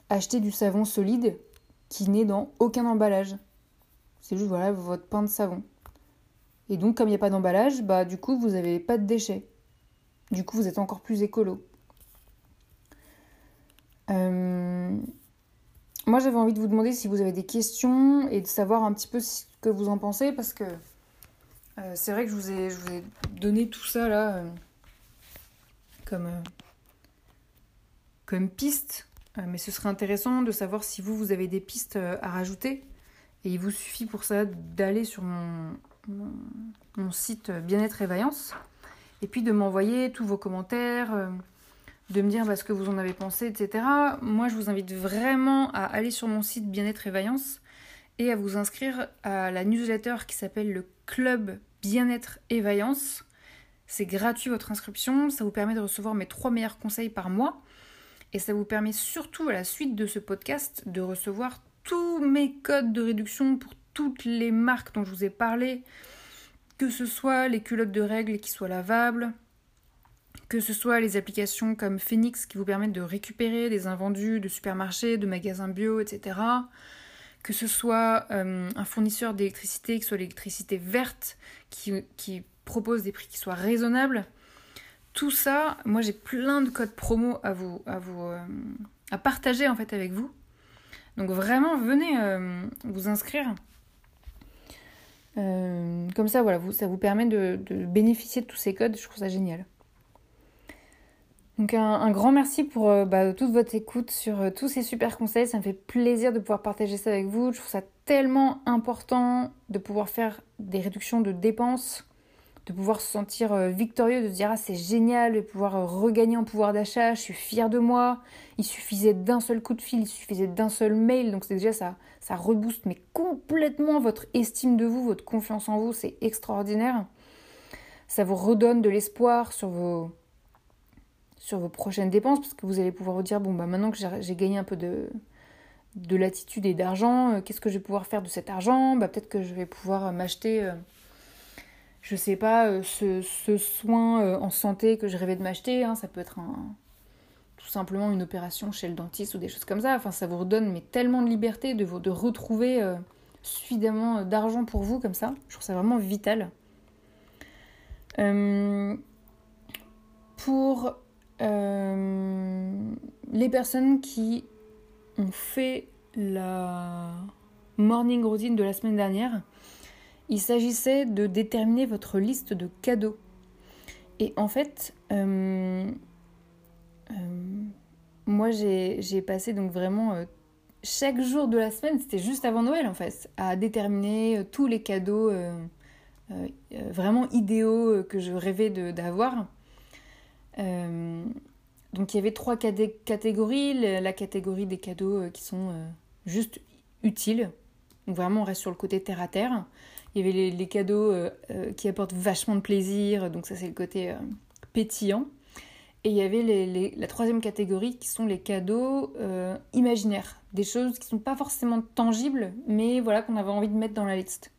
Achetez du savon solide qui n'est dans aucun emballage. C'est juste voilà votre pain de savon. Et donc, comme il n'y a pas d'emballage, bah, du coup, vous n'avez pas de déchets. Du coup, vous êtes encore plus écolo. Euh, moi, j'avais envie de vous demander si vous avez des questions et de savoir un petit peu ce que vous en pensez parce que euh, c'est vrai que je vous, ai, donné tout ça là euh, comme, comme piste. Mais ce serait intéressant de savoir si vous, vous avez des pistes à rajouter. Et il vous suffit pour ça d'aller sur mon, mon, site Bien-être et Vaillance. Et puis de m'envoyer tous vos commentaires, euh, de me dire bah, ce que vous en avez pensé, etc. Moi, je vous invite vraiment à aller sur mon site Bien-être et Vaillance et à vous inscrire à la newsletter qui s'appelle le Club Bien-être et Vaillance. C'est gratuit votre inscription, ça vous permet de recevoir mes trois meilleurs conseils par mois. Et ça vous permet surtout à la suite de ce podcast de recevoir tous mes codes de réduction pour toutes les marques dont je vous ai parlé, que ce soit les culottes de règles qui soient lavables, que ce soit les applications comme Phoenix qui vous permettent de récupérer des invendus de supermarchés, de magasins bio, etc. Que ce soit euh, un fournisseur d'électricité qui soit l'électricité verte, qui, propose des prix qui soient raisonnables. Tout ça, moi j'ai plein de codes promo à vous, à euh, partager en fait avec vous. Donc vraiment venez euh, vous inscrire. Euh, comme ça, voilà, ça vous permet de, bénéficier de tous ces codes. Je trouve ça génial. Donc un, grand merci pour bah, toute votre écoute sur tous ces super conseils. Ça me fait plaisir de pouvoir partager ça avec vous. Je trouve ça tellement important de pouvoir faire des réductions de dépenses de pouvoir se sentir euh, victorieux, de se dire ah c'est génial, de pouvoir euh, regagner en pouvoir d'achat, je suis fier de moi. Il suffisait d'un seul coup de fil, il suffisait d'un seul mail, donc c'est déjà ça, ça rebooste mais complètement votre estime de vous, votre confiance en vous, c'est extraordinaire. Ça vous redonne de l'espoir sur vos sur vos prochaines dépenses parce que vous allez pouvoir vous dire bon bah maintenant que j'ai gagné un peu de de latitude et d'argent, euh, qu'est-ce que je vais pouvoir faire de cet argent? Bah peut-être que je vais pouvoir m'acheter je sais pas, euh, ce, ce, soin euh, en santé que je rêvais de m'acheter, hein, ça peut être un, tout simplement une opération chez le dentiste ou des choses comme ça. Enfin, ça vous redonne mais tellement de liberté de, de retrouver euh, suffisamment d'argent pour vous comme ça. Je trouve ça vraiment vital. pour les personnes qui ont fait la morning routine de la semaine dernière, il s'agissait de déterminer votre liste de cadeaux. Et en fait, euh, euh, moi j'ai passé donc vraiment euh, chaque jour de la semaine, c'était juste avant Noël en fait, à déterminer tous les cadeaux vraiment idéaux que je rêvais d'avoir. donc il y avait trois catégories. La catégorie des cadeaux qui sont juste utiles. Donc vraiment on reste sur le côté terre à terre. Il y avait les, cadeaux euh, euh, qui apportent vachement de plaisir, donc ça c'est le côté euh, pétillant. Et il y avait la troisième catégorie qui sont les cadeaux imaginaires, des choses qui ne sont pas forcément tangibles, mais voilà qu'on avait envie de mettre dans la liste.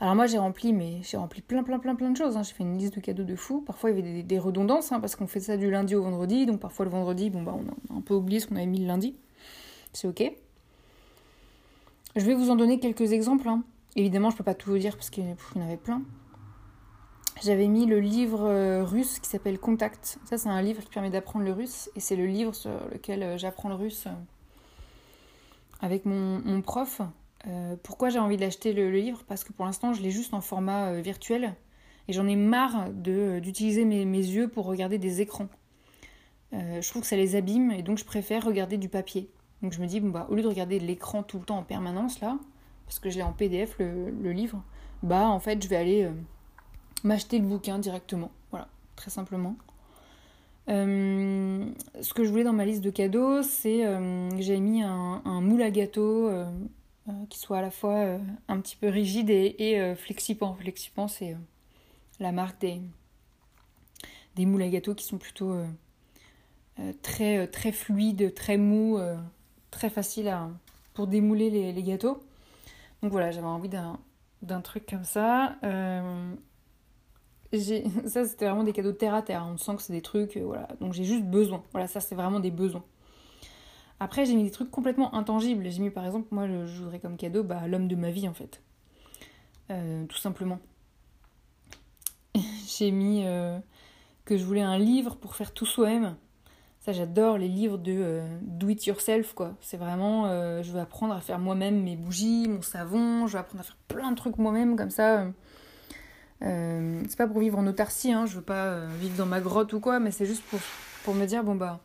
Alors moi j'ai rempli, mais j'ai rempli plein plein plein plein de choses. Hein. J'ai fait une liste de cadeaux de fou. Parfois il y avait des, redondances hein, parce qu'on fait ça du lundi au vendredi, donc parfois le vendredi, bon bah on a un peu oublié ce qu'on avait mis le lundi. C'est ok. Je vais vous en donner quelques exemples. Hein. Évidemment, je peux pas tout vous dire parce qu'il y en avait plein. J'avais mis le livre euh, russe qui s'appelle Contact. Ça, c'est un livre qui permet d'apprendre le russe et c'est le livre sur lequel euh, j'apprends le russe euh, avec mon, prof. pourquoi j'ai envie d'acheter le, livre? Parce que pour l'instant, je l'ai juste en format virtuel et j'en ai marre d'utiliser mes, mes, yeux pour regarder des écrans. je trouve que ça les abîme et donc je préfère regarder du papier. Donc je me dis, bon, bah, au lieu de regarder l'écran tout le temps en permanence, là, parce que je l'ai en PDF le, livre, bah en fait je vais aller euh, m'acheter le bouquin directement. Voilà, très simplement. Euh, ce que je voulais dans ma liste de cadeaux, c'est euh, j'ai mis un, moule à gâteau qui soit à la fois un petit peu rigide et, flexipant. Flexipant, c'est la marque des, moules à gâteau qui sont plutôt très, très fluides, très mous, très faciles pour démouler les gâteaux. Donc voilà, j'avais envie d'un truc comme ça. Euh, <laughs> ça, c'était vraiment des cadeaux terre à terre. On sent que c'est des trucs, euh, voilà. Donc j'ai juste besoin. Voilà, ça, c'est vraiment des besoins. Après, j'ai mis des trucs complètement intangibles. J'ai mis, par exemple, moi, je voudrais comme cadeau bah, l'homme de ma vie, en fait. Euh, tout simplement. <laughs> j'ai mis que je voulais un livre pour faire tout soi-même. Ça, j'adore les livres de euh, do it yourself, quoi. C'est vraiment, euh, je veux apprendre à faire moi-même mes bougies, mon savon, je veux apprendre à faire plein de trucs moi-même, comme ça. Euh, c'est pas pour vivre en autarcie, hein, je veux pas vivre dans ma grotte ou quoi, mais c'est juste pour, pour me dire, bon bah,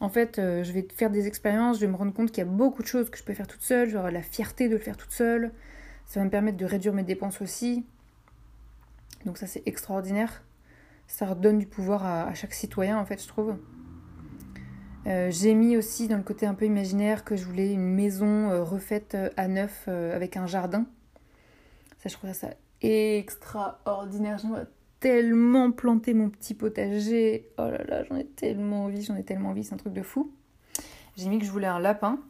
en fait, je vais faire des expériences, je vais me rendre compte qu'il y a beaucoup de choses que je peux faire toute seule, j'aurai la fierté de le faire toute seule. Ça va me permettre de réduire mes dépenses aussi. Donc ça, c'est extraordinaire. Ça redonne du pouvoir à chaque citoyen, en fait, je trouve. Euh, j'ai mis aussi dans le côté un peu imaginaire que je voulais une maison euh, refaite euh, à neuf avec un jardin. Ça, je trouve ça extraordinaire. J'aimerais tellement planter mon petit potager. Oh là là, j'en ai tellement envie, j'en ai tellement envie, c'est un truc de fou. J'ai mis que je voulais un lapin.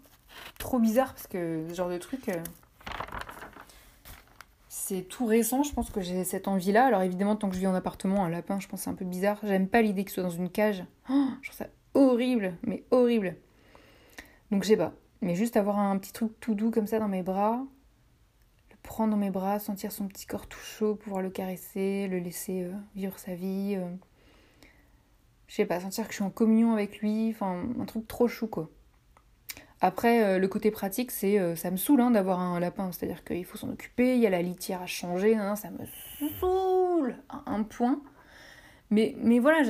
Trop bizarre parce que ce genre de truc, c'est tout récent. Je pense que j'ai cette envie-là. Alors évidemment, tant que je vis en appartement, un lapin, je pense c'est un peu bizarre. J'aime pas l'idée qu'il soit dans une cage. Oh, je trouve ça horrible, mais horrible. Donc je sais pas, mais juste avoir un petit truc tout doux comme ça dans mes bras, le prendre dans mes bras, sentir son petit corps tout chaud, pouvoir le caresser, le laisser euh, vivre sa vie. Euh. Je sais pas, sentir que je suis en communion avec lui, enfin un truc trop chou quoi. Après, euh, le côté pratique, c'est ça me saoule hein, d'avoir un lapin, c'est-à-dire qu'il faut s'en occuper, il y a la litière à changer, ça me saoule à un point. Mais, mais voilà,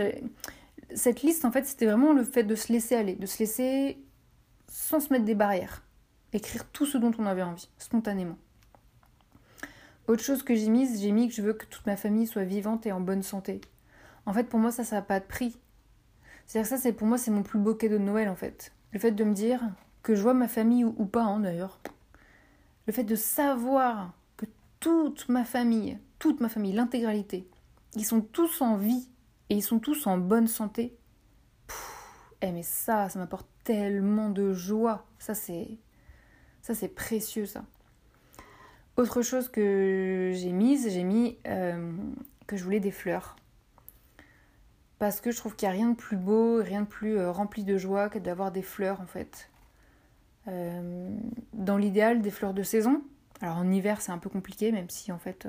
cette liste, en fait, c'était vraiment le fait de se laisser aller, de se laisser sans se mettre des barrières. Écrire tout ce dont on avait envie, spontanément. Autre chose que j'ai mise, j'ai mis que je veux que toute ma famille soit vivante et en bonne santé. En fait, pour moi, ça, ça n'a pas de prix. C'est-à-dire que ça, c'est pour moi, c'est mon plus beau cadeau de Noël, en fait. Le fait de me dire que je vois ma famille ou, pas, hein, d'ailleurs. Le fait de savoir que toute ma famille, toute ma famille, l'intégralité, ils sont tous en vie et ils sont tous en bonne santé. eh mais ça, ça m'apporte tellement de joie. Ça c'est ça c'est précieux ça. Autre chose que j'ai mise, j'ai mis euh, que je voulais des fleurs. Parce que je trouve qu'il n'y a rien de plus beau, rien de plus euh, rempli de joie que d'avoir des fleurs en fait. Euh, dans l'idéal, des fleurs de saison. Alors en hiver c'est un peu compliqué, même si en fait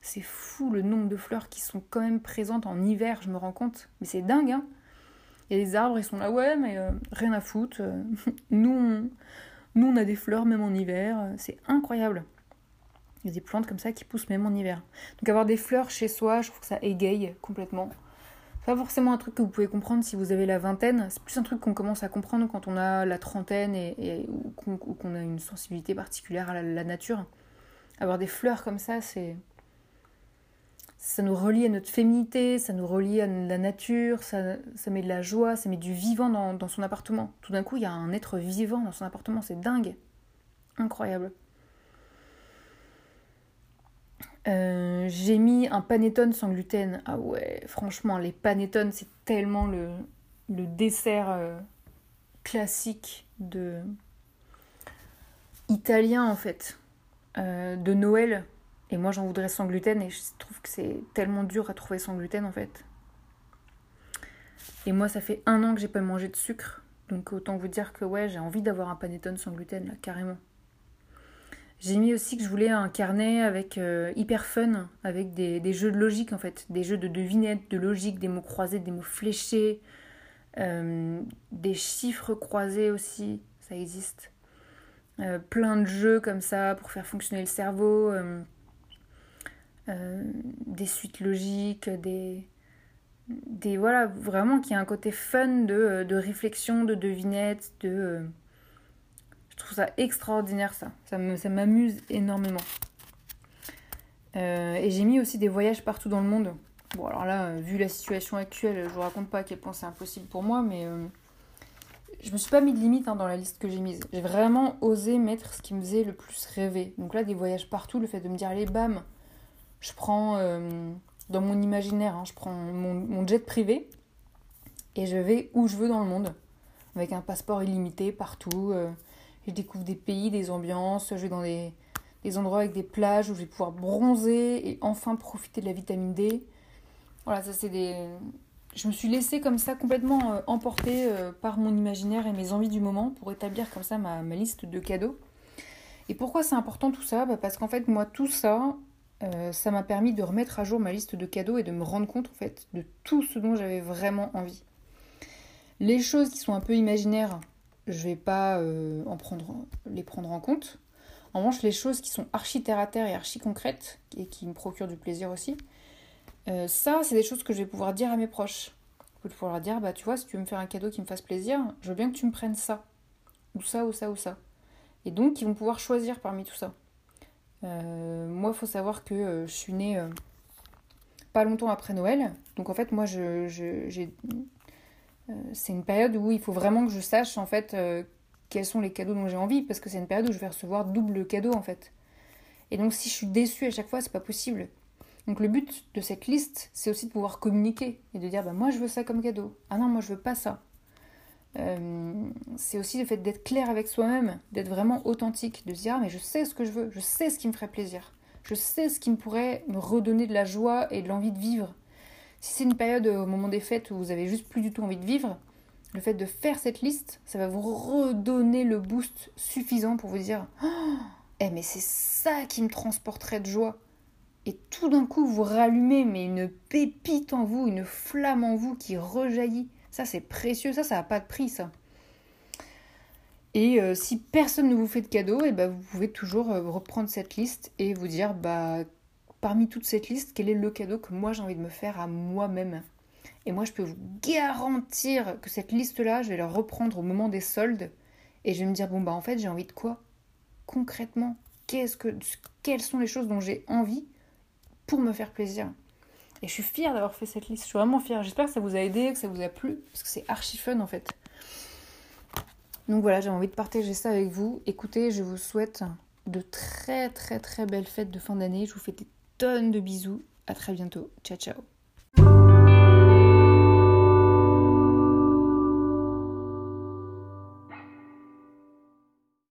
C'est fou le nombre de fleurs qui sont quand même présentes en hiver, je me rends compte. Mais c'est dingue, hein Il y a des arbres, ils sont là, ouais, mais euh, rien à foutre. <laughs> nous, on, nous, on a des fleurs même en hiver. C'est incroyable. Il y a des plantes comme ça qui poussent même en hiver. Donc avoir des fleurs chez soi, je trouve que ça égaye complètement. Pas forcément un truc que vous pouvez comprendre si vous avez la vingtaine, c'est plus un truc qu'on commence à comprendre quand on a la trentaine et, ou qu'on a une sensibilité particulière à la, nature. Avoir des fleurs comme ça, c'est. Ça nous relie à notre féminité, ça nous relie à la nature, ça, ça met de la joie, ça met du vivant dans, son appartement. Tout d'un coup, il y a un être vivant dans son appartement, c'est dingue. Incroyable. Euh, j'ai mis un panettone sans gluten. Ah ouais, franchement, les panettones, c'est tellement le, le dessert euh, classique de italien en fait, euh, de Noël. Et moi, j'en voudrais sans gluten et je trouve que c'est tellement dur à trouver sans gluten en fait. Et moi, ça fait un an que j'ai pas mangé de sucre, donc autant vous dire que ouais, j'ai envie d'avoir un panettone sans gluten là, carrément. J'ai mis aussi que je voulais un carnet avec euh, hyper fun, avec des, jeux de logique en fait, des jeux de devinettes, de logique, des mots croisés, des mots fléchés, euh, des chiffres croisés aussi, ça existe. Euh, plein de jeux comme ça pour faire fonctionner le cerveau, des suites logiques, des, des voilà vraiment qui a un côté fun de, de réflexion, de devinettes, de je trouve ça extraordinaire ça. Ça m'amuse énormément. Euh, et j'ai mis aussi des voyages partout dans le monde. Bon alors là, euh, vu la situation actuelle, je vous raconte pas à quel point c'est impossible pour moi, mais euh, je me suis pas mis de limite hein, dans la liste que j'ai mise. J'ai vraiment osé mettre ce qui me faisait le plus rêver. Donc là, des voyages partout, le fait de me dire allez bam, je prends dans mon imaginaire, hein, je prends mon, jet privé et je vais où je veux dans le monde avec un passeport illimité partout je découvre des pays, des ambiances, je vais dans des, endroits avec des plages où je vais pouvoir bronzer et enfin profiter de la vitamine D. Voilà, ça c'est des... Je me suis laissée comme ça complètement euh, emporter euh, par mon imaginaire et mes envies du moment pour établir comme ça ma, liste de cadeaux. Et pourquoi c'est important tout ça? Bah Parce qu'en fait, moi, tout ça, euh, ça m'a permis de remettre à jour ma liste de cadeaux et de me rendre compte en fait de tout ce dont j'avais vraiment envie. Les choses qui sont un peu imaginaires, je vais pas euh, en prendre, les prendre en compte. En revanche, les choses qui sont archi terre à terre et archi concrètes et qui me procurent du plaisir aussi, euh, ça, c'est des choses que je vais pouvoir dire à mes proches. Je vais pouvoir dire, bah tu vois, si tu veux me faire un cadeau qui me fasse plaisir, je veux bien que tu me prennes ça, ou ça, ou ça, ou ça. Et donc, ils vont pouvoir choisir parmi tout ça. Euh, moi, il faut savoir que je suis née pas longtemps après Noël. Donc, en fait, moi, euh, c'est une période où il faut vraiment que je sache en fait euh, quels sont les cadeaux dont j'ai envie parce que c'est une période où je vais recevoir double cadeau en fait. Et donc si je suis déçue à chaque fois, c'est pas possible. Donc le but de cette liste, c'est aussi de pouvoir communiquer et de dire bah moi je veux ça comme cadeau. Ah non, moi je veux pas ça. Euh, c'est aussi le fait d'être clair avec soi-même, d'être vraiment authentique, de se dire ah mais je sais ce que je veux, je sais ce qui me ferait plaisir, je sais ce qui me pourrait me redonner de la joie et de l'envie de vivre. Si c'est une période euh, au moment des fêtes où vous avez juste plus du tout envie de vivre, le fait de faire cette liste, ça va vous redonner le boost suffisant pour vous dire oh, Eh, mais c'est ça qui me transporterait de joie. Et tout d'un coup, vous rallumez, mais une pépite en vous, une flamme en vous qui rejaillit. Ça, c'est précieux. Ça, ça n'a pas de prix, ça. Et euh, si personne ne vous fait de cadeau, et eh ben, vous pouvez toujours euh, reprendre cette liste et vous dire bah parmi toute cette liste, quel est le cadeau que moi j'ai envie de me faire à moi-même. Et moi, je peux vous garantir que cette liste-là, je vais la reprendre au moment des soldes et je vais me dire bon bah en fait, j'ai envie de quoi concrètement? Qu'est-ce que quelles sont les choses dont j'ai envie pour me faire plaisir? Et je suis fière d'avoir fait cette liste. Je suis vraiment fière. J'espère que ça vous a aidé, que ça vous a plu parce que c'est archi fun en fait. Donc voilà, j'ai envie de partager ça avec vous. Écoutez, je vous souhaite de très très très belles fêtes de fin d'année. Je vous fais des tonnes de bisous. À très bientôt. Ciao ciao.